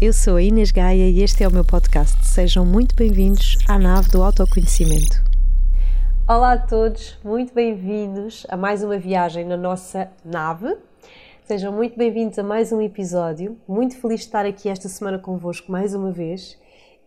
eu sou a Inês Gaia e este é o meu podcast. Sejam muito bem-vindos à nave do autoconhecimento. Olá a todos, muito bem-vindos a mais uma viagem na nossa nave. Sejam muito bem-vindos a mais um episódio. Muito feliz de estar aqui esta semana convosco mais uma vez.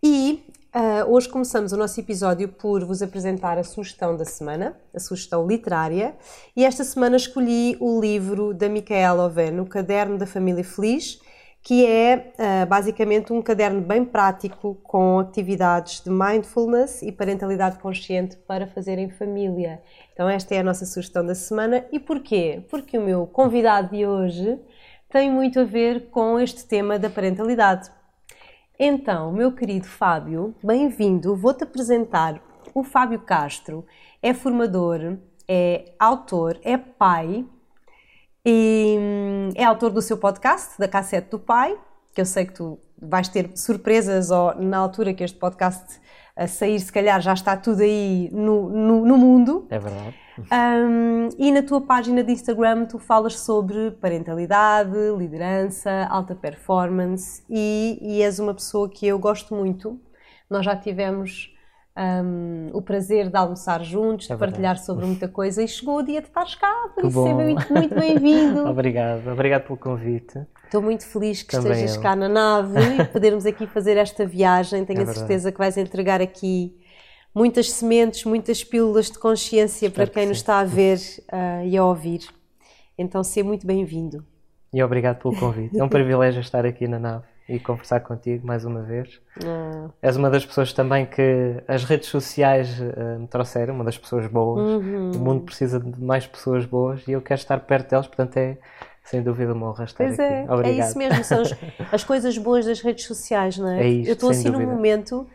E uh, hoje começamos o nosso episódio por vos apresentar a sugestão da semana, a sugestão literária. E esta semana escolhi o livro da Micaela Oven, O Caderno da Família Feliz que é uh, basicamente um caderno bem prático com atividades de mindfulness e parentalidade consciente para fazer em família. Então, esta é a nossa sugestão da semana. E porquê? Porque o meu convidado de hoje tem muito a ver com este tema da parentalidade. Então, meu querido Fábio, bem-vindo. Vou-te apresentar o Fábio Castro. É formador, é autor, é pai e hum, é autor do seu podcast, da Cassete do Pai, que eu sei que tu vais ter surpresas ou na altura que este podcast a sair, se calhar já está tudo aí no, no, no mundo. É verdade. Um, e na tua página de Instagram tu falas sobre parentalidade, liderança, alta performance e, e és uma pessoa que eu gosto muito. Nós já tivemos um, o prazer de almoçar juntos, é de partilhar sobre muita coisa e chegou o dia de estar cá, por isso seja muito, muito bem-vindo. obrigado, obrigado pelo convite. Estou muito feliz que Também estejas eu. cá na nave e podermos aqui fazer esta viagem. Tenho é a certeza que vais entregar aqui muitas sementes, muitas pílulas de consciência Espero para quem nos está a ver uh, e a ouvir. Então, seja muito bem-vindo. E obrigado pelo convite. É um privilégio estar aqui na nave e conversar contigo mais uma vez. Ah. És uma das pessoas também que as redes sociais uh, me trouxeram, uma das pessoas boas. Uhum. O mundo precisa de mais pessoas boas e eu quero estar perto delas, portanto é sem dúvida uma honra estar pois aqui. É, Obrigado. é isso mesmo, são as, as, coisas boas das redes sociais, não é? É isto, Eu estou assim dúvida. num momento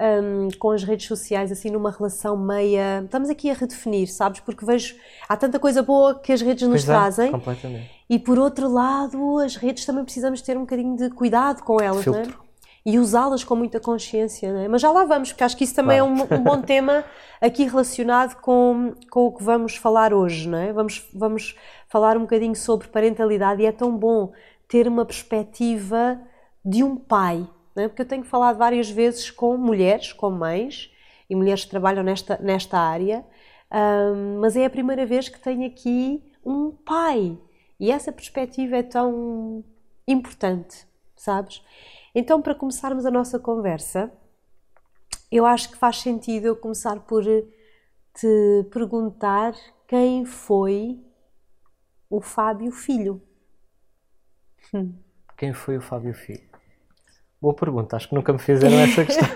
um, com as redes sociais, assim, numa relação meia. Estamos aqui a redefinir, sabes? Porque vejo. Há tanta coisa boa que as redes nos pois é, trazem. completamente. E por outro lado, as redes também precisamos ter um bocadinho de cuidado com elas, Filtro. não é? E usá-las com muita consciência, não é? Mas já lá vamos, porque acho que isso também claro. é um, um, bom tema aqui relacionado com, com o que vamos falar hoje, não é? Vamos, vamos falar um bocadinho sobre parentalidade e é tão bom ter uma perspectiva de um pai, é? porque eu tenho falado várias vezes com mulheres, com mães e mulheres que trabalham nesta, nesta área, um, mas é a primeira vez que tenho aqui um pai e essa perspectiva é tão importante, sabes? Então, para começarmos a nossa conversa, eu acho que faz sentido eu começar por te perguntar quem foi o Fábio Filho. Quem foi o Fábio Filho? Boa pergunta, acho que nunca me fizeram essa questão.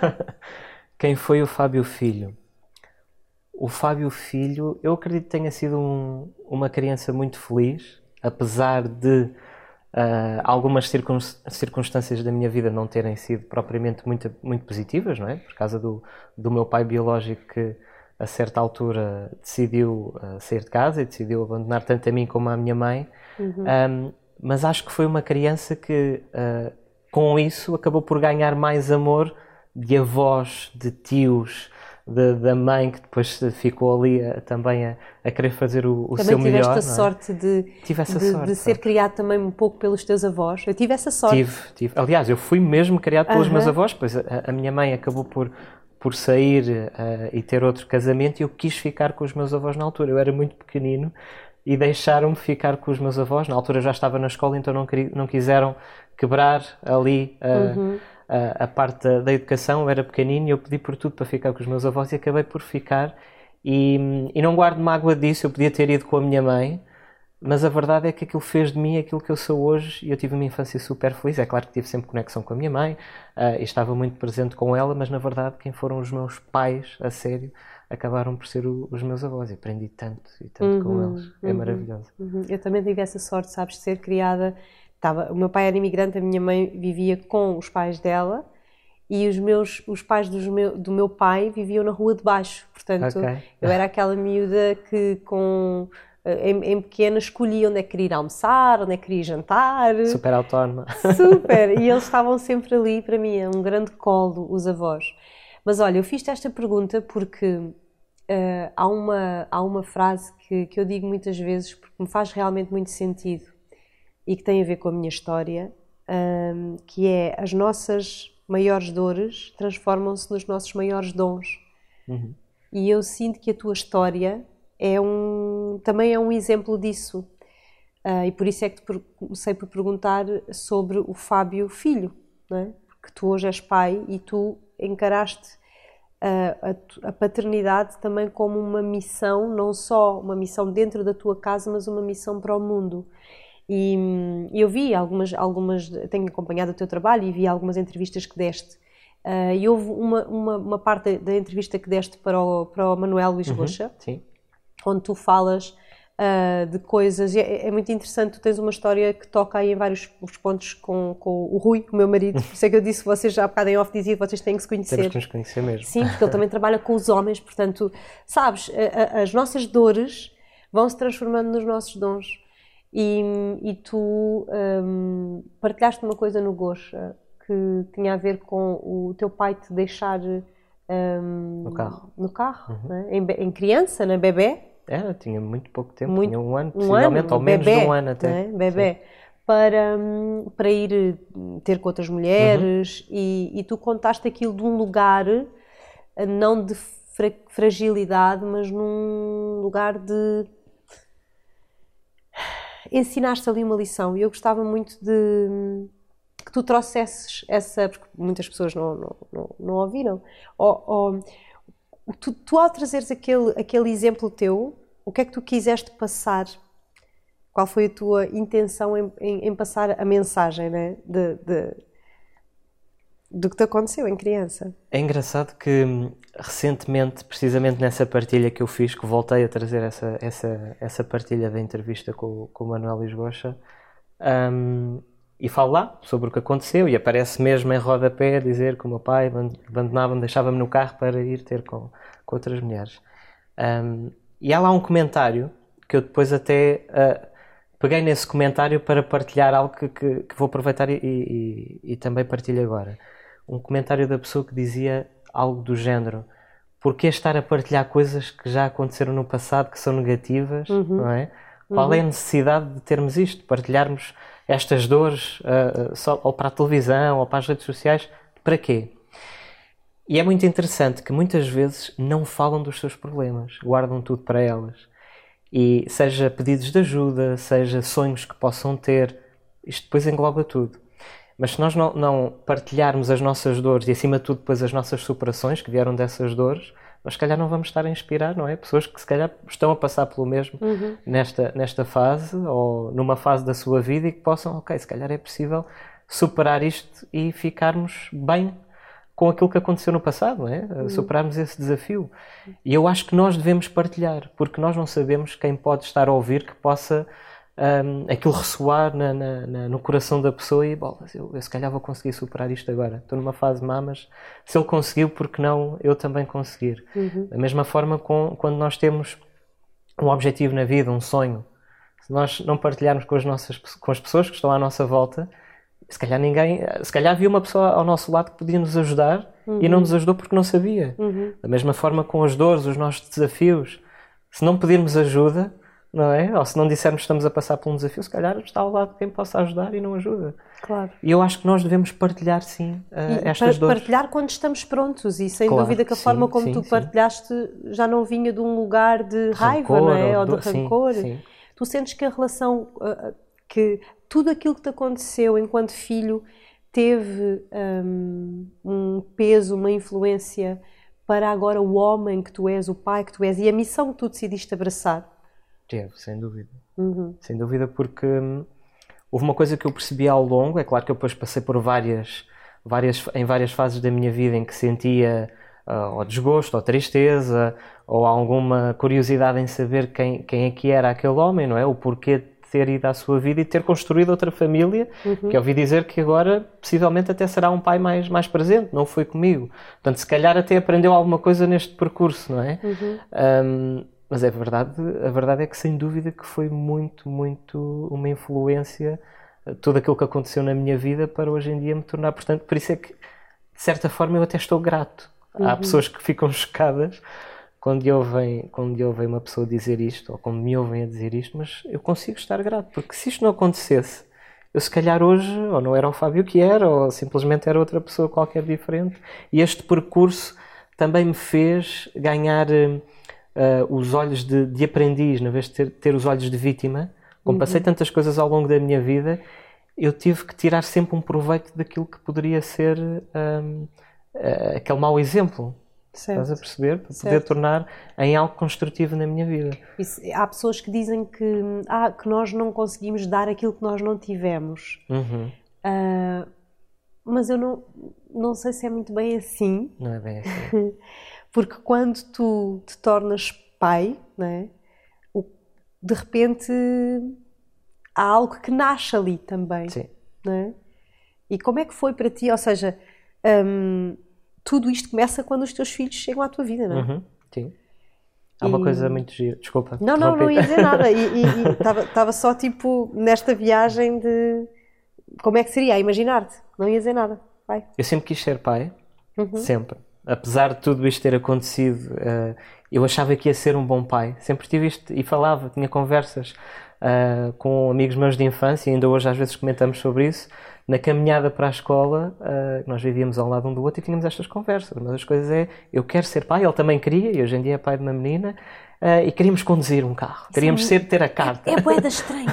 Quem foi o Fábio Filho? O Fábio Filho, eu acredito que tenha sido um, uma criança muito feliz, apesar de uh, algumas circunstâncias da minha vida não terem sido propriamente muito, muito positivas, não é? Por causa do, do meu pai biológico que a certa altura decidiu uh, sair de casa e decidiu abandonar tanto a mim como a minha mãe. Uhum. Um, mas acho que foi uma criança que uh, com isso acabou por ganhar mais amor de avós, de tios, de, da mãe que depois ficou ali a, também a, a, querer fazer o, o seu melhor. Também tiveste a é? sorte de, tive essa de, sorte, de ser criado também um pouco pelos teus avós. Eu tive essa sorte. Tive, tive. Aliás, eu fui mesmo criado pelos uh -huh. meus avós, pois a, a, minha mãe acabou por, por sair uh, e ter outro casamento e eu quis ficar com os meus avós na altura. Eu era muito pequenino e deixaram-me ficar com os meus avós. Na altura já estava na escola, então não, não quiseram quebrar ali uh, uhum. a, a, parte da, da, educação. Eu era pequenino e eu pedi por tudo para ficar com os meus avós e acabei por ficar. E, e não guardo mágoa disso, eu podia ter ido com a minha mãe, mas a verdade é que aquilo fez de mim aquilo que eu sou hoje e eu tive uma infância super feliz. É claro que tive sempre conexão com a minha mãe uh, e estava muito presente com ela, mas na verdade quem foram os meus pais, a sério, acabaram por ser o, os meus avós. E aprendi tanto e tanto uhum, com eles. É uhum, maravilhoso. Uhum. Eu também tive essa sorte, sabes, de ser criada Estava, o meu pai era imigrante, a minha mãe vivia com os pais dela e os meus os pais meu, do meu pai viviam na rua de baixo. Portanto, okay. eu era aquela miúda que com eh, em, em pequena escolhia onde é que queria ir almoçar, onde é que queria jantar. Super autónoma. Super! E eles estavam sempre ali para mim, é um grande colo, os avós. Mas olha, eu fiz esta pergunta porque uh, há, uma, há uma frase que, que eu digo muitas vezes porque me faz realmente muito sentido e que tem a ver com a minha história, um, que é as nossas maiores dores transformam-se nos nossos maiores dons. Uhum. E eu sinto que a tua história é um, também é um exemplo disso. Uh, e por isso é que te comecei por perguntar sobre o Fábio filho, não é? porque tu hoje és pai e tu encaraste a, a, a, paternidade também como uma missão, não só uma missão dentro da tua casa, mas uma missão para o mundo. E eu vi algumas, algumas tenho acompanhado o teu trabalho e vi algumas entrevistas que deste. Uh, e houve uma, uma, uma, parte da entrevista que deste para o, para o Manuel Luís uhum, Rocha, sim. onde tu falas uh, de coisas. É, é, muito interessante, tu tens uma história que toca aí em vários pontos com, com o Rui, o meu marido. Por isso é que eu disse, vocês já há bocado em off dizia vocês têm que se conhecer. Temos que nos conhecer mesmo. Sim, porque ele também trabalha com os homens, portanto, sabes, a, a, as nossas dores vão se transformando nos nossos dons. E, e tu um, partilhaste uma coisa no Gosha que tinha a ver com o teu pai te deixar um, no carro, no carro uhum. né? em, em, criança, na bebê, era, tinha muito pouco tempo, muito, tinha um ano, um possivelmente, ou menos bebê, de um ano até. Né? Bebê. Para, hum, para ir hum, ter com outras mulheres uhum. e, e, tu contaste aquilo de um lugar eh, não de fra fragilidade, mas num lugar de ensinaste ali uma lição e eu gostava muito de que tu trouxesses essa, porque muitas pessoas não, não, não, não ouviram, ou, ou tu, tu ao trazeres aquele, aquele exemplo teu, o que é que tu quiseste passar? Qual foi a tua intenção em, em, em passar a mensagem né? de, de, do que te aconteceu em criança? É engraçado que hum, recentemente, precisamente nessa partilha que eu fiz, que voltei a trazer essa, essa, essa partilha da entrevista com, com o Manuel Lisgocha, um, e falo lá sobre o que aconteceu e aparece mesmo em rodapé dizer que o meu pai abandonava-me, deixava-me no carro para ir ter com, com outras mulheres. Um, e há lá um comentário que eu depois até uh, peguei nesse comentário para partilhar algo que, que, que vou aproveitar e, e, e, também partilho agora. Um comentário da pessoa que dizia algo do género porquê estar a partilhar coisas que já aconteceram no passado que são negativas, uhum. não é? Qual uhum. é a necessidade de termos isto, partilharmos estas dores uh, só, ou para a televisão ou para as redes sociais, para quê? E é muito interessante que muitas vezes não falam dos seus problemas, guardam tudo para elas. E seja pedidos de ajuda, seja sonhos que possam ter, isto depois engloba tudo. Mas se nós não, não partilharmos as nossas dores e, acima de tudo, depois as nossas superações que vieram dessas dores, mas se calhar não vamos estar a inspirar, não é? Pessoas que se calhar estão a passar pelo mesmo uhum. nesta, nesta fase ou numa fase da sua vida e que possam, ok, se calhar é possível superar isto e ficarmos bem com aquilo que aconteceu no passado, não é? Uhum. Superarmos esse desafio. E eu acho que nós devemos partilhar, porque nós não sabemos quem pode estar a ouvir que possa um, aquilo ressoar na, na, na, no coração da pessoa e, bom, eu, eu, se calhar vou conseguir superar isto agora. Estou numa fase má, mas se ele conseguiu, porque não eu também conseguir? Uhum. Da mesma forma com, quando nós temos um objetivo na vida, um sonho, se nós não partilharmos com as, nossas, com as pessoas que estão à nossa volta, se calhar ninguém, se calhar havia uma pessoa ao nosso lado que podia nos ajudar uhum. e não nos ajudou porque não sabia. Uhum. Da mesma forma com as dores, os nossos desafios, se não pedirmos ajuda, não é? Ou se não dissermos que estamos a passar por um desafio, se calhar está ao lado de quem possa ajudar e não ajuda. Claro. E eu acho que nós devemos partilhar, sim, uh, estas dores. Partilhar quando estamos prontos e sem claro, dúvida que a sim, forma como sim, tu sim. partilhaste já não vinha de um lugar de raiva, rancor, não é? Ou, de rancor. Tu sentes que a relação, uh, que tudo aquilo que te aconteceu enquanto filho teve um, um peso, uma influência para agora o homem que tu és, o pai que tu és e a missão que tu decidiste abraçar? Teve, sem dúvida. Uhum. Sem dúvida, porque hum, houve uma coisa que eu percebi ao longo, é claro que eu depois passei por várias, várias em várias fases da minha vida em que sentia uh, ou desgosto, ou tristeza, ou alguma curiosidade em saber quem, quem é que era aquele homem, não é? O porquê de ter ido à sua vida e ter construído outra família, uhum. que ouvi dizer que agora possivelmente até será um pai mais, mais presente, não foi comigo. Portanto, se calhar até aprendeu alguma coisa neste percurso, não é? Uhum. Um, mas é verdade, a verdade é que sem dúvida que foi muito, muito uma influência eh, tudo aquilo que aconteceu na minha vida para hoje em dia me tornar, portanto, por isso é que de certa forma eu até estou grato. Uhum. Há pessoas que ficam chocadas quando ouvem, quando ouvem uma pessoa dizer isto ou quando me ouvem a dizer isto, mas eu consigo estar grato, porque se isto não acontecesse, eu se calhar hoje ou não era o Fábio que era, ou simplesmente era outra pessoa qualquer diferente. E este percurso também me fez ganhar uh, os olhos de, de, aprendiz, na vez de ter, ter os olhos de vítima. Como uhum. passei tantas coisas ao longo da minha vida, eu tive que tirar sempre um proveito daquilo que poderia ser um, uh, eh, aquele mau exemplo. Certo. Estás a perceber? Para certo. poder tornar em algo construtivo na minha vida. Isso, há pessoas que dizem que, ah, que nós não conseguimos dar aquilo que nós não tivemos. Uhum. Uh, mas eu não, não sei se é muito bem assim. Não é bem assim. Porque quando tu te tornas pai, né, de repente há algo que nasce ali também. Sim. Né? E como é que foi para ti? Ou seja, um, tudo isto começa quando os teus filhos chegam à tua vida, não é? Uhum, sim. Há uma coisa muito gira. Desculpa. Não, não, não ia dizer nada. E estava só tipo nesta viagem de como é que seria? A imaginar-te. Não ia dizer nada. Vai. Eu sempre quis ser pai. Uhum. Sempre. Apesar de tudo isto ter acontecido, uh, eu achava que ia ser um bom pai. Sempre tive isto e falava, tinha conversas uh, com amigos meus de infância, e ainda hoje às vezes comentamos sobre isso na caminhada para a escola, uh, nós vivíamos ao lado um do outro e tínhamos estas conversas. Uma das coisas é, eu quero ser pai, ele também queria, e hoje em dia é pai de uma menina, e queríamos conduzir um carro. Queríamos Sim, ser, ter a carta. É, é boeda estranho.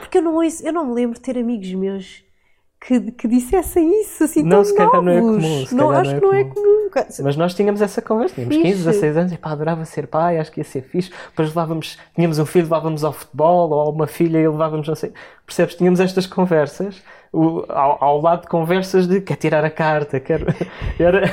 Porque eu não, ouço, eu não me lembro de ter amigos meus que, que dissessem isso assim não, tão se calhar não é comum. não, acho não é que não é comum. Mas nós tínhamos essa conversa, tínhamos fixe. 15, 16 anos e pá, adorava ser pai, acho que ia ser fixe. Depois levávamos, tínhamos um filho, levávamos ao futebol, ou uma filha e levávamos, não sei. Percebes? Tínhamos estas conversas o, ao, ao, lado de conversas de quer tirar a carta, quer. Era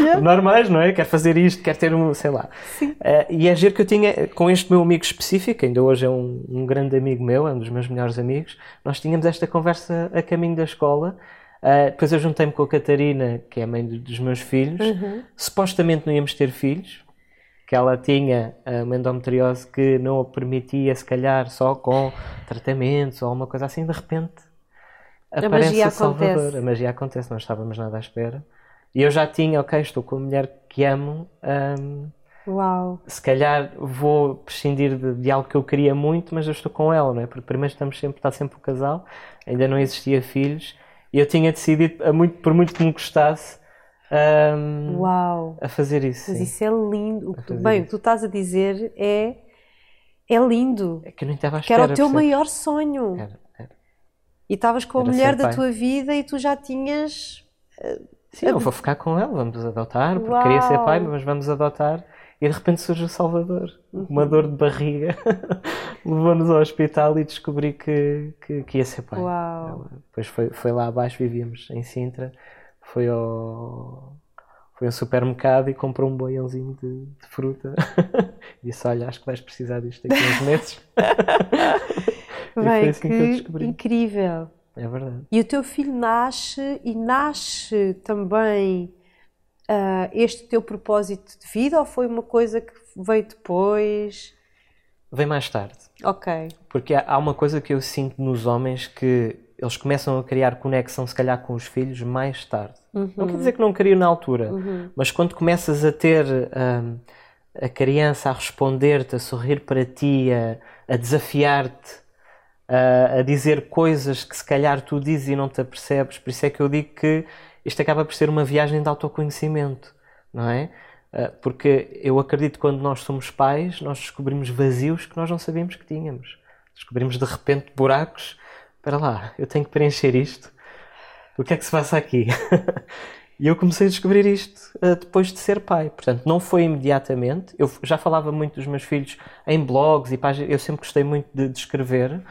yeah. normais, não é? Quer fazer isto, quer ter um, sei lá. Uh, e é giro que eu tinha com este meu amigo específico, ainda hoje é um, um, grande amigo meu, é um dos meus melhores amigos. Nós tínhamos esta conversa a caminho da escola. Uh, depois eu juntei-me com a Catarina, que é a mãe dos meus filhos. Uhum. Supostamente não íamos ter filhos, que ela tinha uma endometriose que não a permitia, se calhar, só com tratamentos ou uma coisa assim. De repente, a magia Salvador. Acontece. A magia acontece, não estávamos nada à espera. E eu já tinha, ok, estou com a mulher que amo. Um, Uau. Se calhar vou prescindir de, de, algo que eu queria muito, mas eu estou com ela, não é? Porque primeiro estamos sempre, está sempre o casal, ainda não existia filhos, e eu tinha decidido, muito, por muito que me gostasse, um, Uau. a fazer isso. Mas sim. isso é lindo. O que tu, bem, o que tu estás a dizer é, é lindo. É que eu não estava à espera. Que era o teu percebe? maior sonho. Era. E estavas com a mulher da tua vida e tu já tinhas. Uh, Sim, eu vou ficar com ela, vamos adotar, porque Uau. queria ser pai, mas vamos adotar. E de repente surge o Salvador, uhum. uma dor de barriga, levou-nos ao hospital e descobri que, que, que ia ser pai. Uau. Depois foi, foi lá abaixo, vivíamos em Sintra, foi ao, foi ao supermercado e comprou um boiãozinho de, de fruta. Disse: Olha, acho que vais precisar disto daqui a uns meses. Bem, assim que, que incrível. É verdade. E o teu filho nasce e nasce também uh, este teu propósito de vida ou foi uma coisa que veio depois? Vem mais tarde. Ok. Porque há uma coisa que eu sinto nos homens que eles começam a criar conexão, se calhar, com os filhos mais tarde. Uhum. Não quer dizer que não criam na altura, uhum. mas quando começas a ter um, ah, a criança a responder-te, a sorrir para ti, a, a desafiar-te, a, a dizer coisas que se calhar tu dizes e não te apercebes. Por isso é que eu digo que isto acaba por ser uma viagem de autoconhecimento, não é? Porque eu acredito que quando nós somos pais, nós descobrimos vazios que nós não sabíamos que tínhamos. Descobrimos de repente buracos. Espera lá, eu tenho que preencher isto. O que é que se passa aqui? e eu comecei a descobrir isto uh, depois de ser pai. Portanto, não foi imediatamente. Eu já falava muito dos meus filhos em blogs e páginas. Eu sempre gostei muito de, de escrever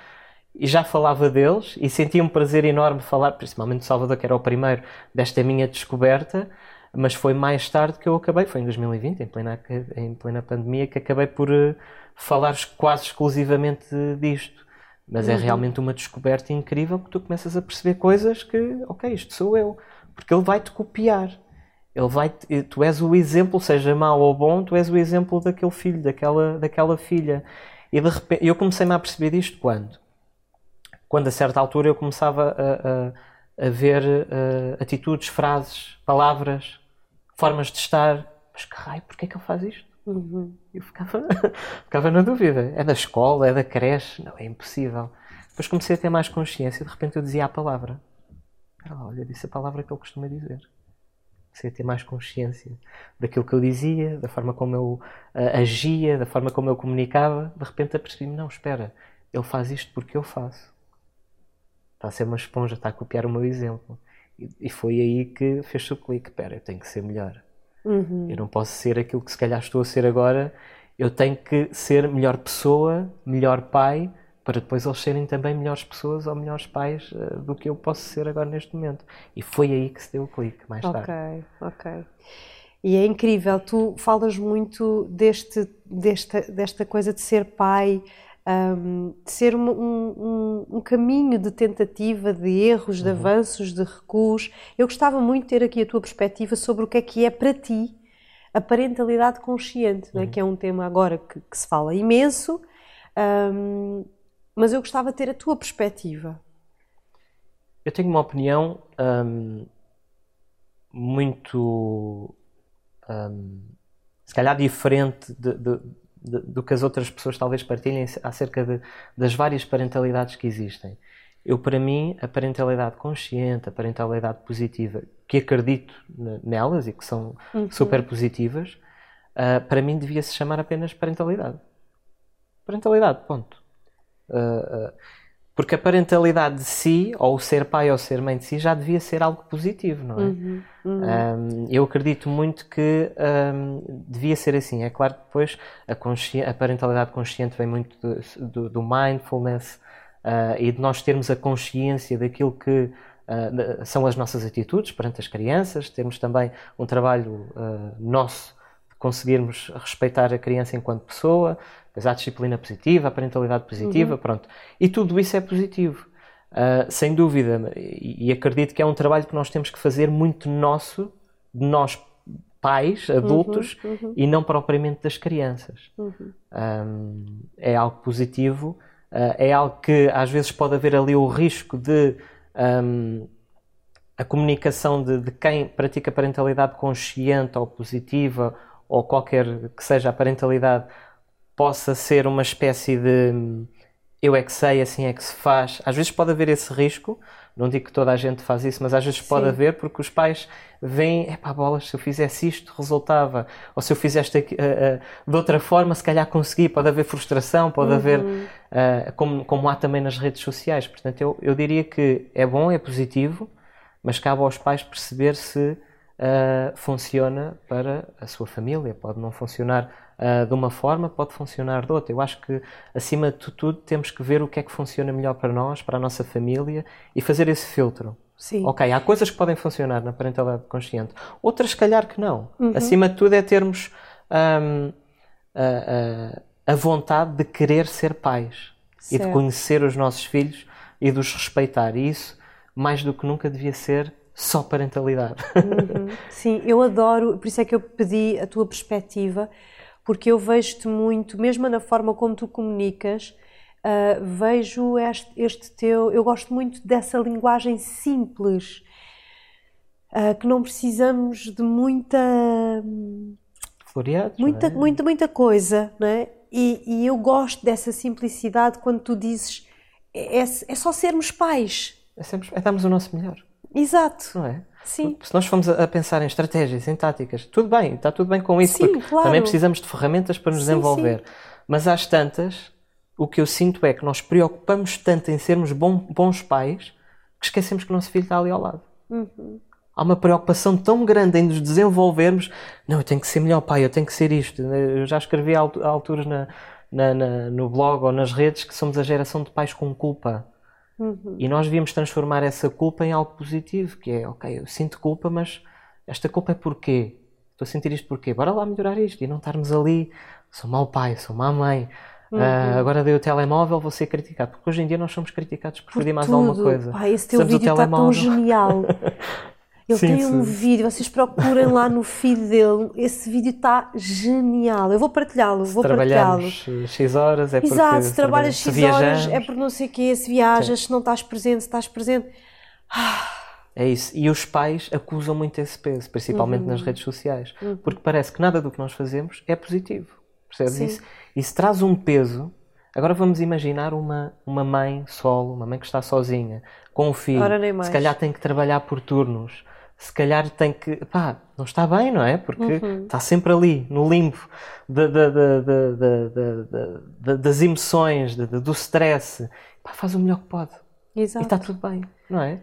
e já falava deles e sentia um prazer enorme falar, principalmente do Salvador, que era o primeiro desta minha descoberta, mas foi mais tarde que eu acabei, foi em 2020, em plena, em plena pandemia, que acabei por uh, falar quase exclusivamente disto. Mas é uhum. é realmente uma descoberta incrível que tu começas a perceber coisas que, ok, isto sou eu, porque ele vai-te copiar. Ele vai tu és o exemplo, seja mau ou bom, tu és o exemplo daquele filho, daquela, daquela filha. E de repente, eu comecei-me a perceber disto quando? Quando a certa altura eu começava a, a, a ver uh, atitudes, frases, palavras, formas de estar. Mas que raio, porquê é que ele faz isto? Uhum. Eu ficava, ficava na dúvida. É da escola, é da creche? Não, é impossível. Depois comecei a ter mais consciência, de repente eu dizia a palavra. Olha, eu disse a palavra que ele costuma dizer. Comecei a ter mais consciência daquilo que eu dizia, da forma como eu uh, agia, da forma como eu comunicava. De repente apercebi-me: não, espera, ele faz isto porque eu faço. Está a ser uma esponja, está a copiar o meu exemplo. E, e foi aí que fez-se o clique: espera, eu tenho que ser melhor. Uhum. Eu não posso ser aquilo que se calhar estou a ser agora. Eu tenho que ser melhor pessoa, melhor pai, para depois eles serem também melhores pessoas ou melhores pais uh, do que eu posso ser agora neste momento. E foi aí que se deu o clique, mais tarde. Ok, ok. E é incrível, tu falas muito deste, desta, desta coisa de ser pai, um, de ser um, um, um, caminho de tentativa, de erros, de uhum. avanços, de recuos. Eu gostava muito de ter aqui a tua perspectiva sobre o que é que é para ti a parentalidade consciente, uhum. né? que é um tema agora que, que se fala imenso. Mas eu gostava de ter a tua perspectiva. Eu tenho uma opinião muito. Se calhar diferente de, de, de, do que as outras pessoas talvez partilhem acerca de, das várias parentalidades que existem. Eu, para mim, a parentalidade consciente, a parentalidade positiva, que acredito nelas e que são uhum. super positivas, uh, para mim devia se chamar apenas parentalidade. Parentalidade, ponto. Uh, uh, porque a parentalidade de si, ou o ser pai ou ser mãe de si, já devia ser algo positivo, não é? Uhum, uhum. Um, eu acredito muito que um, devia ser assim. É claro que depois a, a parentalidade consciente vem muito do, do, do mindfulness uh, e de nós termos a consciência daquilo que uh, são as nossas atitudes perante as crianças, termos também um trabalho uh, nosso de conseguirmos respeitar a criança enquanto pessoa, Depois há a disciplina positiva, a parentalidade positiva, uhum. pronto. E tudo isso é positivo. Uh, sem dúvida. E, e, acredito que é um trabalho que nós temos que fazer muito nosso, de nós pais, adultos, uhum, uhum. e não propriamente das crianças. Um, uhum. é algo positivo, uh, é algo que às vezes pode haver ali o risco de um, a comunicação de, de, quem pratica parentalidade consciente ou positiva ou qualquer que seja a parentalidade possa ser uma espécie de eu é que sei, assim é que se faz. Às vezes pode haver esse risco, não digo que toda a gente faz isso, mas às vezes Sim. pode haver porque os pais veem, é pá, bolas, se eu fizesse isto resultava, ou se eu fizesse uh, uh, de outra forma, se calhar consegui. Pode haver frustração, pode uhum. haver, uh, como, como há também nas redes sociais. Portanto, eu, eu diria que é bom, é positivo, mas cabe aos pais perceber se funciona para a sua família. Pode não funcionar uh, de uma forma, pode funcionar de outra. Eu acho que, acima de tudo, temos que ver o que é que funciona melhor para nós, para a nossa família e fazer esse filtro. Sim. Ok, há coisas que podem funcionar na parentalidade consciente, outras, se calhar, que não. Uhum. Acima de tudo, é termos um, a, a, a, vontade de querer ser pais certo. e de conhecer os nossos filhos e de os respeitar. E isso, mais do que nunca, devia ser só parentalidade. Uhum. Sim, eu adoro, por isso é que eu pedi a tua perspectiva, porque eu vejo-te muito, mesmo na forma como tu comunicas, uh, vejo este, este, teu. Eu gosto muito dessa linguagem simples, uh, que não precisamos de muita. Floreados, muita, é? muita, muita coisa, não é? E, e, eu gosto dessa simplicidade quando tu dizes é, é, é só sermos pais. É, sermos, é darmos o nosso melhor. Exato. Não é? Sim. Se nós formos a pensar em estratégias, em táticas, tudo bem, está tudo bem com isso, sim, porque claro. também precisamos de ferramentas para nos sim, desenvolver. Sim. Mas às tantas, o que eu sinto é que nós preocupamos tanto em sermos bom, bons pais que esquecemos que o nosso filho está ali ao lado. Uhum. Há uma preocupação tão grande em nos desenvolvermos. Não, eu tenho que ser melhor pai, eu tenho que ser isto. Eu já escrevi há alturas na, na, na, no blog ou nas redes que somos a geração de pais com culpa. Uhum. E nós devíamos transformar essa culpa em algo positivo, que é, ok, eu sinto culpa, mas esta culpa é porquê? Estou a sentir isto porquê? Bora lá melhorar isto e não estarmos ali, sou mau pai, sou má mãe, uhum. uh, agora dei o telemóvel, vou ser criticado. Porque hoje em dia nós somos criticados por, por pedir mais alguma coisa. Pai, esse teu vídeo está tão genial. Ele sim, tem sim. um vídeo, vocês procurem lá no feed dele, esse vídeo está genial. Eu vou partilhá-lo, vou partilhá-lo. X horas é porque Exato, se trabalhas X horas é porque não sei o quê, se viajas, sim. se não estás presente, se estás presente. É isso. E os pais acusam muito esse peso, principalmente uhum. nas redes sociais, uhum. porque parece que nada do que nós fazemos é positivo. Percebes? Isso, isso traz um peso Agora vamos imaginar uma, uma mãe solo, uma mãe que está sozinha, com um filho. Ora, nem mais. Se calhar tem que trabalhar por turnos se calhar tem que. pá, não está bem, não é? Porque uhum. está sempre ali, no limbo de, de, de, das emoções, do stress. Pá, faz o melhor que pode. Exato. E está tudo bem, não é?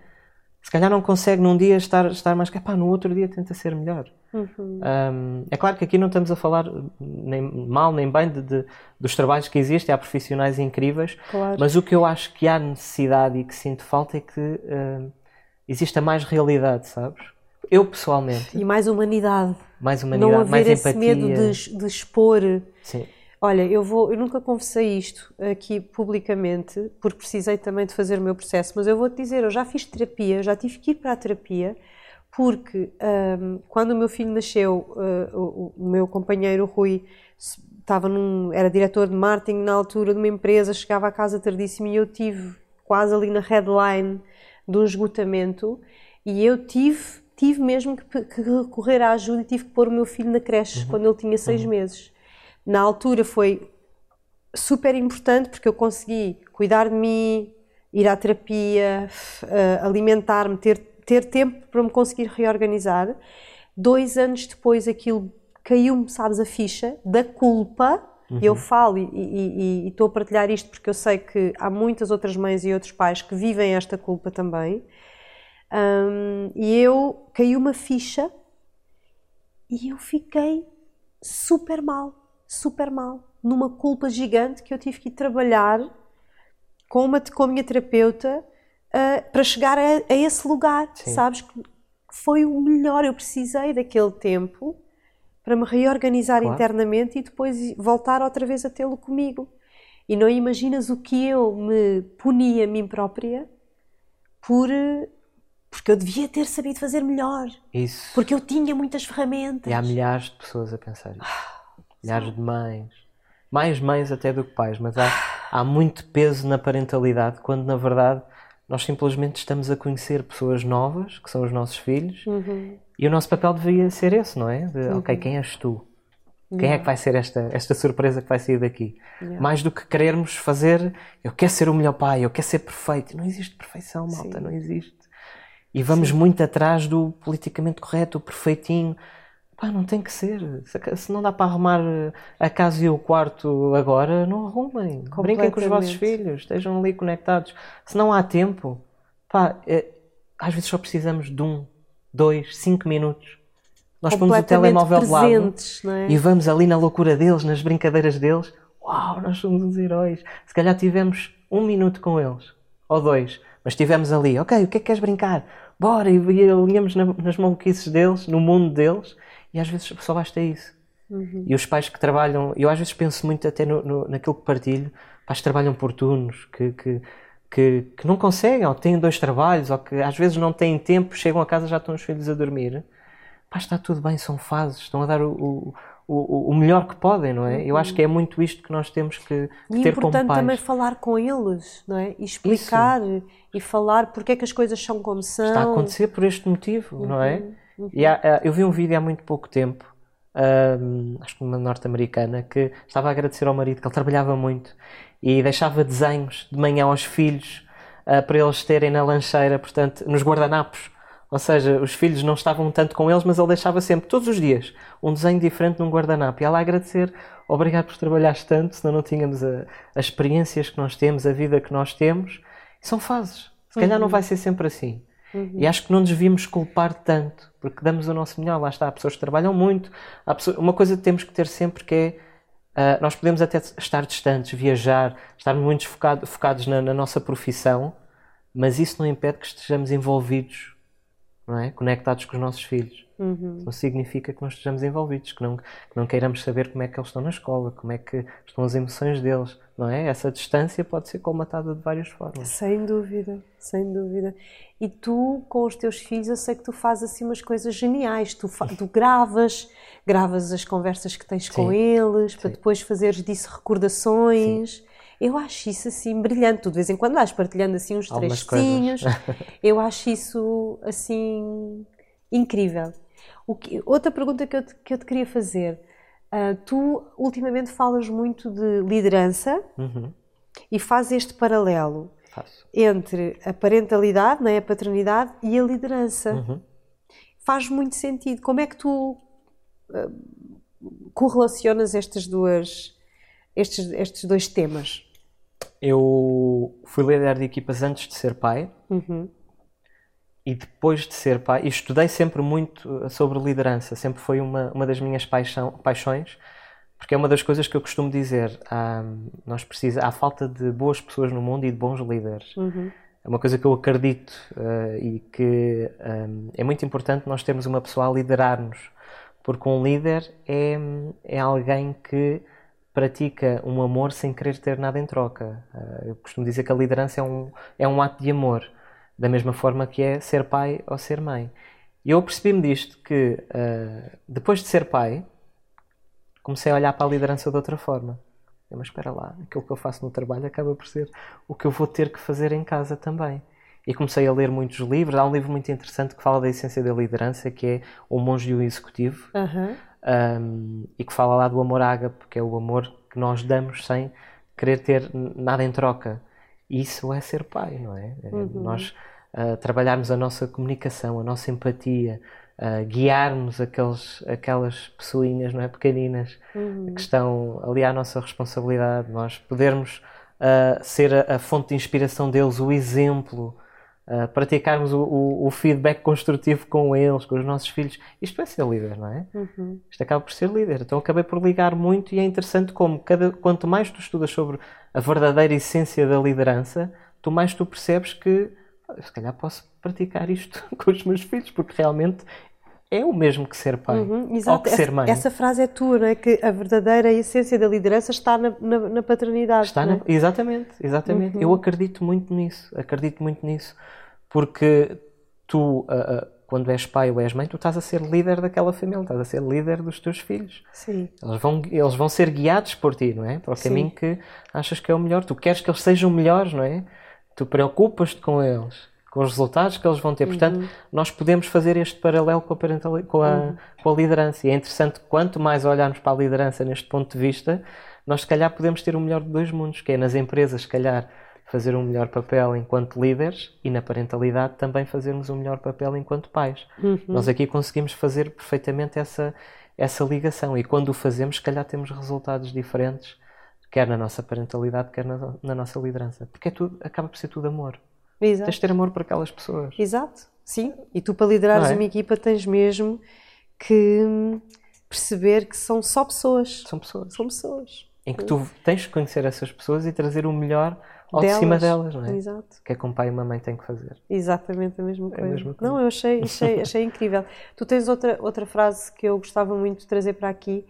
Se calhar não consegue num dia estar, estar mais. pá, no outro dia tenta ser melhor. Uhum. Um, é claro que aqui não estamos a falar nem mal nem bem de, de, dos trabalhos que existem, há profissionais incríveis, claro. mas o que eu acho que há necessidade e que sinto falta é que uh, exista mais realidade, sabes? Eu pessoalmente, E mais humanidade. mais Não humanidade, haver mais esse empatia. medo de, de expor. Sim, Olha, eu vou, eu nunca confessei isto aqui publicamente, porque precisei também de fazer o meu processo, mas eu vou-te dizer, eu já fiz terapia, já tive que ir para a terapia, porque hum, quando o meu filho nasceu, uh, o, o meu companheiro Rui estava num, era diretor de marketing na altura de uma empresa, chegava à casa tardíssimo e eu tive quase ali na headline de um esgotamento e eu tive, tive mesmo que, que recorrer à ajuda e tive que pôr o meu filho na creche quando ele tinha seis meses. Na altura foi super importante porque eu consegui cuidar de mim, ir à terapia, eh, alimentar-me, ter, ter tempo para me conseguir reorganizar. Dois anos depois aquilo caiu-me, sabes, a ficha da culpa. E Eu falo e- estou a partilhar isto porque eu sei que há muitas outras mães e outros pais que vivem esta culpa também. Hum, e eu caiu uma ficha e eu fiquei super mal, super mal, numa culpa gigante que eu tive que ir trabalhar com, uma, com a minha terapeuta ah, para chegar a, a esse lugar, Sim. sabes? Que foi o melhor, eu precisei daquele tempo para me reorganizar Claro. internamente e depois voltar outra vez a tê-lo comigo. E não imaginas o que eu me puni a mim própria por porque eu devia ter sabido fazer melhor, isso. porque eu tinha muitas ferramentas. E há milhares de pessoas a pensar isso. Milhares de mães. Mais mães até do que pais, mas há, há muito peso na parentalidade, quando na verdade nós simplesmente estamos a conhecer pessoas novas, que são os nossos filhos, Uhum. e o nosso papel deveria ser esse, não é? De, ok, quem és tu? Quem é que vai ser esta, esta surpresa que vai sair daqui? Yeah. Mais do que querermos fazer, eu quero ser o melhor pai, eu quero ser perfeito. Não existe perfeição, malta, Sim. não existe. E vamos muito atrás do politicamente correto, o perfeitinho. Pá, não tem que ser. Se- não dá para arrumar eh, a casa e o quarto agora, não arrumem. Brinquem com os vossos filhos, estejam ali conectados. Se não há tempo, pá, eh, às vezes só precisamos de um, dois, cinco minutos. Nós pomos o telemóvel de lado é? e vamos ali na loucura deles, nas brincadeiras deles. Uau, nós somos os heróis. Se calhar tivemos um minuto com eles, ou dois, mas estivemos ali, ok, o que é que queres brincar? Bora, e, alinhamos na- nas maluquices deles, no mundo deles, e às vezes só basta isso. E os pais que trabalham, eu às vezes penso muito até no, no- naquilo que partilho, pais que trabalham por turnos, que, que, que, que não conseguem, ou têm dois trabalhos, ou que às vezes não têm tempo, chegam a casa já estão os filhos a dormir. Pá, está tudo bem, são fases, estão a dar o, o, o, o melhor que podem, não é? Eu acho que é muito isto que nós temos que, que E é ter como importante pais. também falar com eles, não é? E explicar e falar porque é que as coisas são como são. Está a acontecer por este motivo, não é? Uhum, E há- há- eu vi um vídeo há muito pouco tempo, ahm, acho que uma norte-americana, que estava a agradecer ao marido que ele trabalhava muito e deixava desenhos de manhã aos filhos ah, para eles terem na lancheira, portanto, nos guardanapos. Ou seja, os filhos não estavam tanto com eles, mas ele deixava sempre, todos os dias, um desenho diferente num guardanapo. E ela a agradecer, obrigado por trabalhares tanto, senão não tínhamos a- as experiências que nós temos, a vida que nós temos. E são fases. Se calhar não vai ser sempre assim. E acho que não nos devíamos culpar tanto, porque damos o nosso melhor. Lá está, há pessoas que trabalham muito. Pessoas- Uma coisa que temos que ter sempre que é. ah, nós podemos até estar distantes, viajar, estar muito focado- focados na, na nossa profissão, mas isso não impede que estejamos envolvidos, não é? conectados com os nossos filhos. Uhum. Não significa que não estejamos envolvidos, que não, que não queiramos saber como é que eles estão na escola, como é que estão as emoções deles, não é? Essa distância pode ser colmatada de várias formas. Sem dúvida, sem dúvida. E tu, com os teus filhos, eu sei que tu fazes assim umas coisas geniais. Tu, tu gravas, gravas as conversas que tens com Sim. eles, para Sim. depois fazeres disso recordações. Eu acho isso assim brilhante. Tu de vez em quando vais partilhando assim uns Algumas trechinhos. Eu acho isso assim incrível. Que- outra pergunta que eu te, que eu te queria fazer. Ah, tu ultimamente falas muito de liderança Uhum. E faz este paralelo Faço. entre a parentalidade, não é? a paternidade e a liderança. Uhum. Faz muito sentido. Como é que tu uh, correlacionas estas duas, estes, estes dois temas? Eu fui líder de equipas antes de ser pai Uhum. E depois de ser pai, estudei sempre muito sobre liderança, sempre foi uma, uma das minhas paixão, paixões, porque é uma das coisas que eu costumo dizer. há- nós precisa, há falta de boas pessoas no mundo e de bons líderes. Uhum. É uma coisa que eu acredito eh, e que hum, é muito importante nós termos uma pessoa a liderar-nos, porque um líder é, é alguém que pratica um amor sem querer ter nada em troca. Eh, eu costumo dizer que a liderança é um, é um ato de amor, da mesma forma que é ser pai ou ser mãe. E eu percebi-me disto que eh, depois de ser pai, comecei a olhar para a liderança de outra forma. Eu, Mas espera lá, aquilo que eu faço no trabalho acaba por ser o que eu vou ter que fazer em casa também. E comecei a ler muitos livros. Há um livro muito interessante que fala da essência da liderança, que é O Monge e o Executivo, Aham. um, e que fala lá do amor ágape, que é o amor que nós damos sem querer ter nada em troca. Isso é ser pai, não é? É Nós ah, trabalharmos a nossa comunicação, a nossa empatia, ah, guiarmos aqueles, aquelas pessoinhas, não é? Pequeninas que estão ali à nossa responsabilidade, nós podermos ah, ser a, a fonte de inspiração deles, o exemplo, ah, praticarmos o, o- o feedback construtivo com eles, com os nossos filhos. Isto é ser líder, não é? Uhum. Isto acaba por ser líder. Então acabei por ligar muito e é interessante como cada, quanto mais tu estudas sobre a verdadeira essência da liderança, tu mais tu percebes que "Ah, se calhar posso praticar isto com os meus filhos, porque realmente é o mesmo que ser pai Uhum, ou Exato. que ser Essa, mãe. essa frase é tua, não é? Que a verdadeira essência da liderança está na, na, na paternidade. Está não na- é? Exatamente, exatamente. Uhum. Eu acredito muito nisso, acredito muito nisso, porque tu, ah, ah, quando és pai ou és mãe, tu estás a ser líder daquela família, estás a ser líder dos teus filhos. Sim. Eles vão, eles vão ser guiados por ti, não é? Para o Sim. caminho que achas que é o melhor. Tu queres que eles sejam melhores, não é? Tu preocupas-te com eles, com os resultados que eles vão ter. Portanto, Uhum. nós podemos fazer este paralelo com a, com, a, com a liderança. E é interessante quanto mais olharmos para a liderança neste ponto de vista, nós se calhar podemos ter o melhor de dois mundos, que é nas empresas, se calhar, fazer um melhor papel enquanto líderes e na parentalidade também fazermos um melhor papel enquanto pais. Nós aqui conseguimos fazer perfeitamente essa, essa ligação e quando o fazemos, se calhar temos resultados diferentes, quer na nossa parentalidade, quer na, na nossa liderança. Porque é tudo, acaba por ser tudo amor. Exato. Tens de ter amor por aquelas pessoas. Exato, sim. E tu, para liderares é? uma equipa, tens mesmo que perceber que são só pessoas. São pessoas. São pessoas. Em que tu tens de conhecer essas pessoas e trazer o melhor ao Delas. de cima delas, não é? Exato. Que é como pai e uma mãe têm que fazer. Exatamente a mesma É a coisa. mesma coisa. Não, eu achei, achei, achei incrível. Tu tens outra, outra frase que eu gostava muito de trazer para aqui,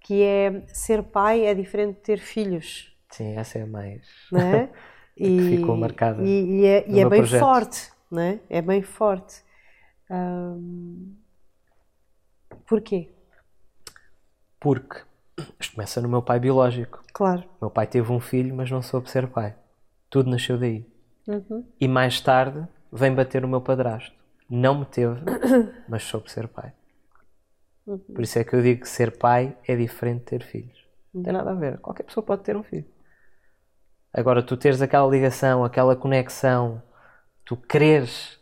que é ser pai é diferente de ter filhos, Sim, essa é a mais. não é? que ficou marcada E, e é, e é bem projeto. forte, não é? É bem forte. Hum, porquê? Porque isto começa no meu pai biológico. Claro. Meu pai teve um filho, mas não soube ser pai. Tudo nasceu daí. Uhum. E mais tarde vem bater o meu padrasto. Não me teve, mas soube ser pai. Por isso é que eu digo que ser pai é diferente de ter filhos. Não tem nada a ver. Qualquer pessoa pode ter um filho. Agora, tu teres aquela ligação, aquela conexão, tu quereres.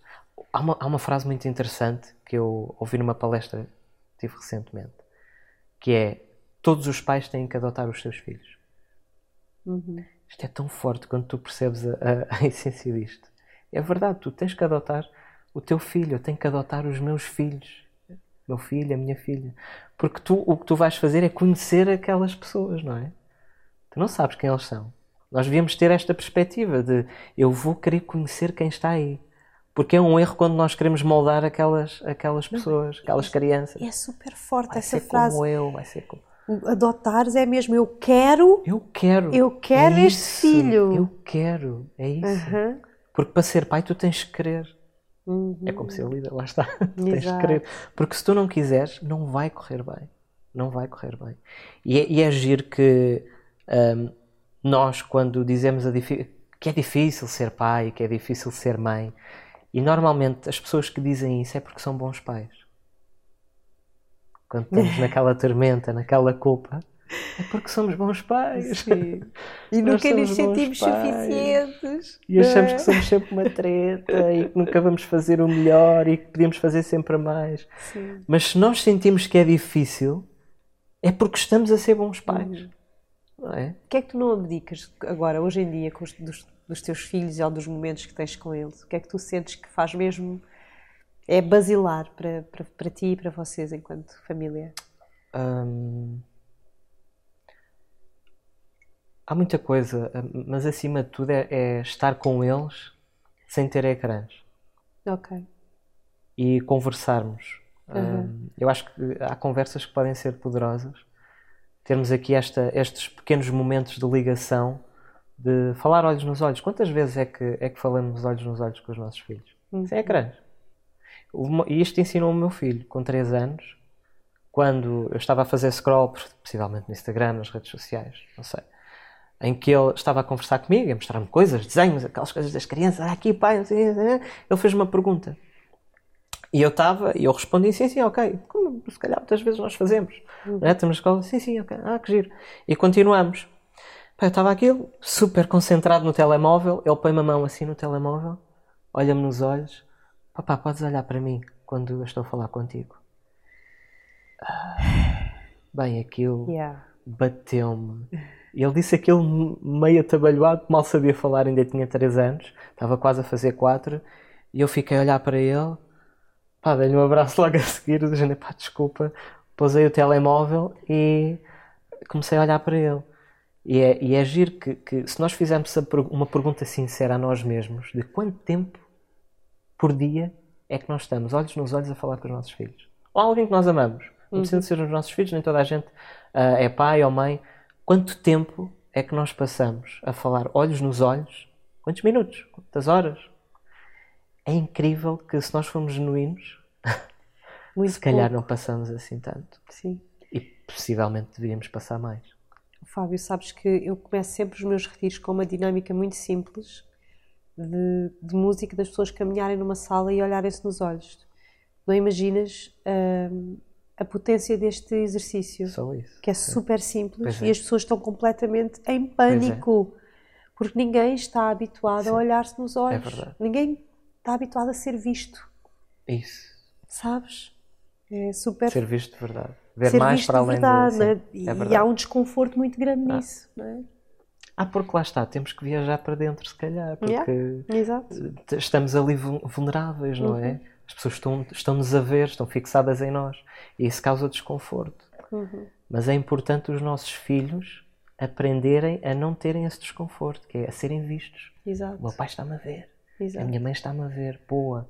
Há uma, há uma frase muito interessante que eu ouvi numa palestra que tive recentemente, que é: Todos os pais têm que adotar os seus filhos. Uhum. Isto é tão forte quando tu percebes a, a- a essência disto. É verdade, tu tens que adotar o teu filho, eu tenho que adotar os meus filhos. Meu filho, a minha filha. Porque tu, o que tu vais fazer é conhecer aquelas pessoas, não é? Tu não sabes quem eles são. Nós devíamos ter esta perspectiva de eu vou querer conhecer quem está aí. Porque é um erro quando nós queremos moldar aquelas, aquelas pessoas, aquelas crianças. É super forte Vai essa ser frase. como eu, vai ser como... Adotares é mesmo eu quero. Eu quero. Eu quero É este filho. Eu quero. É isso. Aham. Porque para ser pai tu tens que querer. Uhum. É como ser líder, lá está. Tu tens que querer. Porque se tu não quiseres, não vai correr bem. Não vai correr bem. E é, e é giro que hum, nós, quando dizemos que é difícil ser pai, que é difícil ser mãe, e normalmente as pessoas que dizem isso é porque são bons pais. Quando estamos naquela tormenta, naquela culpa, é porque somos bons pais. Sim. E Nós nunca nos sentimos suficientes. E achamos é? que somos sempre uma treta e que nunca vamos fazer o melhor e que podemos fazer sempre mais. Sim. Mas se nós sentimos que é difícil, é porque estamos a ser bons pais. Não é? O que é que tu não abdicas agora, hoje em dia, com os, dos, dos teus filhos ou dos momentos que tens com eles? O que é que tu sentes que faz mesmo. É basilar para, para, para ti e para vocês enquanto família? Hum, há muita coisa, hum, mas acima de tudo é, é estar com eles sem ter ecrãs Ok. e conversarmos. Uhum. Hum, eu acho que há conversas que podem ser poderosas. Termos aqui esta, estes pequenos momentos de ligação, de falar olhos nos olhos. Quantas vezes é que, é que falamos olhos nos olhos com os nossos filhos? Sem ecrãs. E isto ensinou o meu filho, com 3 anos, quando eu estava a fazer scroll, possivelmente no Instagram, nas redes sociais, não sei, em que ele estava a conversar comigo, a mostrar-me coisas, desenhos, aquelas coisas das crianças, ah, aqui pai, não sei, não sei, ele fez uma pergunta. E eu estava, e eu respondi, sim, sim, ok, como se calhar muitas vezes nós fazemos, não é? Estamos na escola, sim, sim, ok, ah, que giro. E continuamos. Pá, eu estava aqui, super concentrado no telemóvel, ele põe-me a mão assim no telemóvel, olha-me nos olhos, papá, podes olhar para mim quando eu estou a falar contigo. Ah, Bem, aquilo Yeah. bateu-me. Ele disse aquilo meio atabalhoado, mal sabia falar, ainda tinha 3 anos, estava quase a fazer 4, e eu fiquei a olhar para ele, pá, dei-lhe um abraço logo a seguir, dizendo, pá, desculpa, pousei o telemóvel e comecei a olhar para ele. E é, e é giro que, que se nós fizermos uma pergunta sincera a nós mesmos, de quanto tempo por dia é que nós estamos olhos nos olhos a falar com os nossos filhos? Ou alguém que nós amamos. Não precisa de ser os nossos filhos, nem toda a gente ah, é pai ou mãe. Quanto tempo é que nós passamos a falar olhos nos olhos? Quantos minutos? Quantas horas? É incrível que se nós formos genuínos, Muito se calhar pouco. não passamos assim tanto. Sim. E possivelmente deveríamos passar mais. Fábio, sabes que eu começo sempre os meus retiros com uma dinâmica muito simples de, de música, das pessoas caminharem numa sala e olharem-se nos olhos. Não imaginas hum, a potência deste exercício, Só isso. que é super simples Pois e é. as pessoas estão completamente em pânico, porque ninguém está habituado a olhar-se nos olhos. É verdade. Ninguém está habituado a ser visto, Isso. sabes? É super Ser visto de verdade. Ver ser mais para além verdade, de... não é? sim, E, é e verdade. há um desconforto muito grande nisso, não é? Ah, porque lá está, temos que viajar para dentro, se calhar, porque Yeah. Estamos ali vul- vulneráveis, não é? As pessoas estão, estão-nos a ver, estão fixadas em nós e isso causa desconforto. Uhum. Mas é importante os nossos filhos aprenderem a não terem esse desconforto, que é a serem vistos. Exato. O meu pai está-me a ver, a Exato. minha mãe está-me a ver, boa,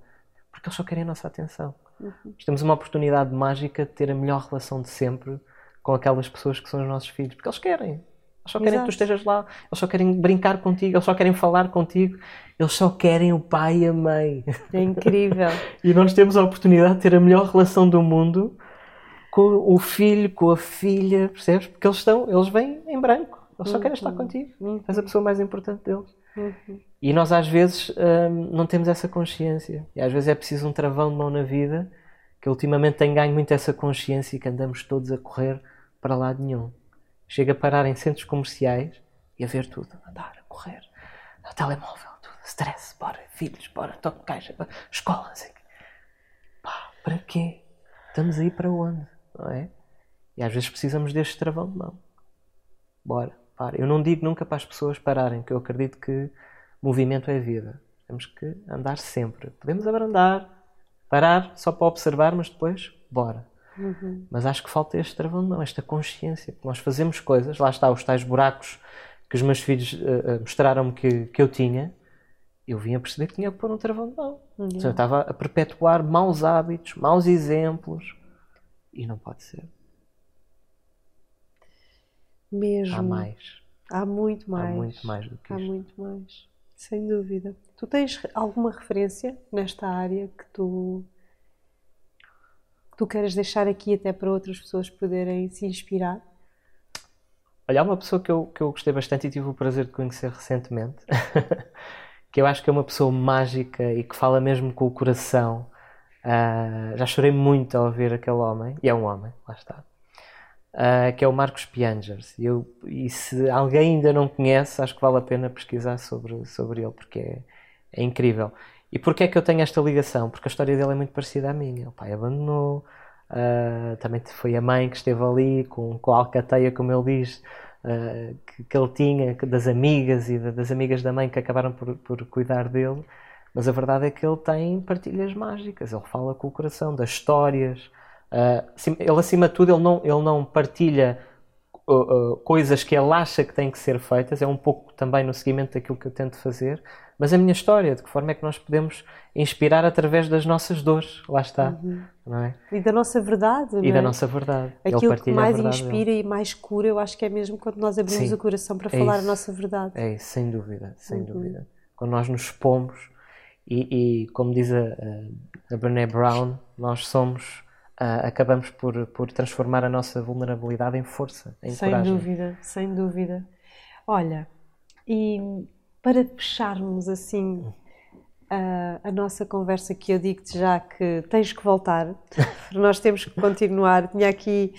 porque eles só querem a nossa atenção. Uhum. Temos uma oportunidade mágica de ter a melhor relação de sempre com aquelas pessoas que são os nossos filhos, porque eles querem. Eles só querem que tu Exato. estejas lá, eles só querem brincar contigo, eles só querem falar contigo, eles só querem o pai e a mãe. É incrível. E nós temos a oportunidade de ter a melhor relação do mundo com o filho, com a filha, percebes? Porque eles estão, eles vêm em branco, eles só querem estar contigo. És a pessoa mais importante deles. E nós às vezes hum, não temos essa consciência. E às vezes é preciso um travão de mão na vida, que ultimamente tem ganho muito essa consciência e que andamos todos a correr para lado nenhum. Chega a parar em centros comerciais e a ver tudo, andar, a correr, telemóvel, tudo, stress, bora, filhos, bora, toque caixa, bora, escola, quê. Pá, para quê? Estamos aí para onde? Não é? E às vezes precisamos deste travão de mão. Bora, para. Eu não digo nunca para as pessoas pararem, que eu acredito que movimento é vida. Temos que andar sempre. Podemos abrandar, parar só para observar, mas depois, bora. Mas acho que falta este travão de mão, esta consciência. que Nós fazemos coisas, lá está, os tais buracos que os meus filhos eh, mostraram-me que, que eu tinha. Eu vim a perceber que tinha que pôr um travão de mão. Seja, Eu estava a perpetuar maus hábitos, maus exemplos. E não pode ser. Mesmo. Há mais. Há muito mais. Há muito mais do que Há isto. muito mais. Sem dúvida. Tu tens alguma referência nesta área que tu, tu queres deixar aqui até para outras pessoas poderem se inspirar? Olha, há uma pessoa que eu, que eu gostei bastante e tive o prazer de conhecer recentemente, que eu acho que é uma pessoa mágica e que fala mesmo com o coração. Ah, já chorei muito ao ver aquele homem, e é um homem, lá está. uh, que é o Marcos Piangers. E, eu, e se alguém ainda não conhece, acho que vale a pena pesquisar sobre, sobre ele, porque é, é incrível. E porquê é que eu tenho esta ligação? Porque a história dele é muito parecida à minha. O pai abandonou, uh, também foi a mãe que esteve ali com, com a alcateia, como ele diz, uh, que, que, ele tinha, das amigas e das amigas da mãe que acabaram por, por cuidar dele. Mas a verdade é que ele tem partilhas mágicas, ele fala com o coração, das histórias. Uh, ele, acima de tudo, ele não, ele não partilha uh, uh, coisas que ele acha que têm que ser feitas, é um pouco também no seguimento daquilo que eu tento fazer, mas a minha história, de que forma é que nós podemos inspirar através das nossas dores, lá está. Uhum. Não é? E da nossa verdade. E da é? nossa verdade. Aquilo que mais inspira dele. e mais cura, eu acho que é mesmo quando nós abrimos Sim, o coração para é falar isso. a nossa verdade. É isso, sem dúvida, sem uhum. dúvida. Quando nós nos expomos e, e como diz a, a Brené Brown, nós somos, uh, acabamos por, por transformar a nossa vulnerabilidade em força, em sem coragem. dúvida, sem dúvida. Olha, e para fecharmos assim a, a nossa conversa, que eu digo-te já que tens que voltar, nós temos que continuar. Tinha aqui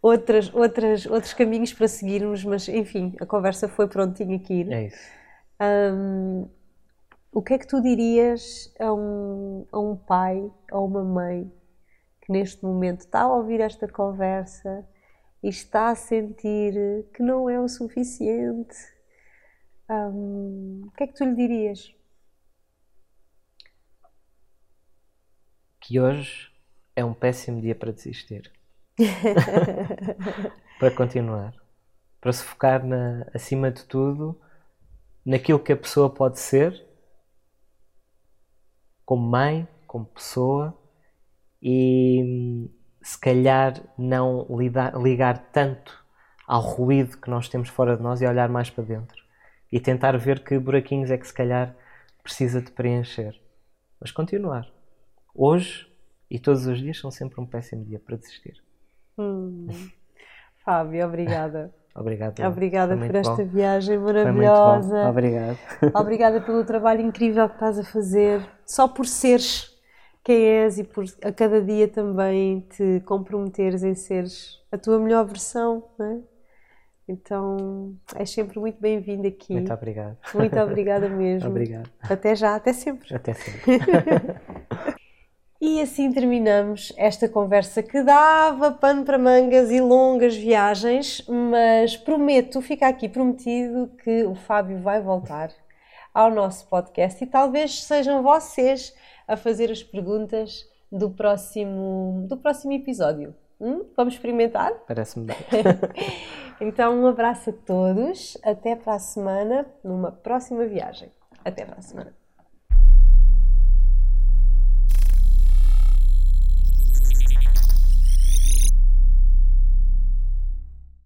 outras, outras, outros caminhos para seguirmos, mas enfim, a conversa foi prontinha aqui. É isso. Um, o que é que tu dirias a um, a um pai ou uma mãe neste momento está a ouvir esta conversa e está a sentir que não é o suficiente? Um, o que é que tu lhe dirias? Que hoje é um péssimo dia para desistir. para continuar. Para se focar na, acima de tudo naquilo que a pessoa pode ser como mãe, como pessoa e se calhar não lidar, ligar tanto ao ruído que nós temos fora de nós e olhar mais para dentro e tentar ver que buraquinhos é que se calhar precisa de preencher. Mas continuar. Hoje e todos os dias são sempre um péssimo dia para desistir. Hum. Fábio, obrigada. Obrigado. Obrigada por esta bom. viagem maravilhosa. Obrigado. Obrigada pelo trabalho incrível que estás a fazer. Só por seres quem és e por a cada dia também te comprometeres em seres a tua melhor versão, não é? Então, és sempre muito bem-vindo aqui. Muito obrigado. Muito obrigada mesmo. Obrigado. Até já, até sempre. Até sempre. E assim terminamos esta conversa que dava pano para mangas e longas viagens, mas prometo, fica aqui prometido que o Fábio vai voltar ao nosso podcast e talvez sejam vocês a fazer as perguntas do próximo, do próximo episódio. Hum? Vamos experimentar? Parece-me bem. então, um abraço a todos. Até para a semana, numa próxima viagem. Até para a semana.